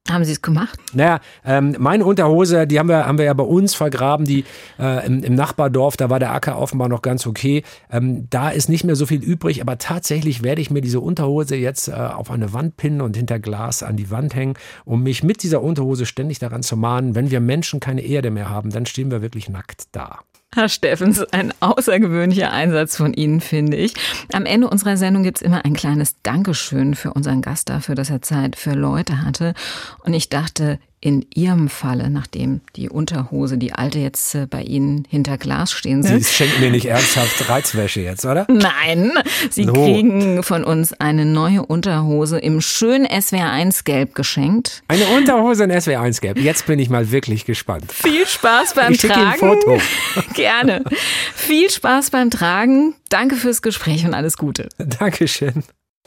Haben Sie es gemacht? Naja, ähm, meine Unterhose, die haben wir, haben wir ja bei uns vergraben, die äh, im, im, Nachbardorf, da war der Acker offenbar noch ganz okay. Ähm, da ist nicht mehr so viel übrig, aber tatsächlich werde ich mir diese Unterhose jetzt äh, auf eine Wand pinnen und hinter Glas an die Wand hängen, um mich mit dieser Unterhose ständig daran zu mahnen, wenn wir Menschen keine Erde mehr haben, dann stehen wir wirklich nackt da. Herr Steffens, ein außergewöhnlicher Einsatz von Ihnen, finde ich. Am Ende unserer Sendung gibt es immer ein kleines Dankeschön für unseren Gast dafür, dass er Zeit für Leute hatte. Und ich dachte, in Ihrem Falle, nachdem die Unterhose, die alte jetzt äh, bei Ihnen hinter Glas stehen Sie schenken mir nicht ernsthaft Reizwäsche jetzt, oder? Nein, Sie no. kriegen von uns eine neue Unterhose im schönen SWR1 Gelb geschenkt. Eine Unterhose in SWR1 Gelb. Jetzt bin ich mal wirklich gespannt. Viel Spaß beim ich Tragen. Ein Foto. Gerne. Viel Spaß beim Tragen. Danke fürs Gespräch und alles Gute. Dankeschön.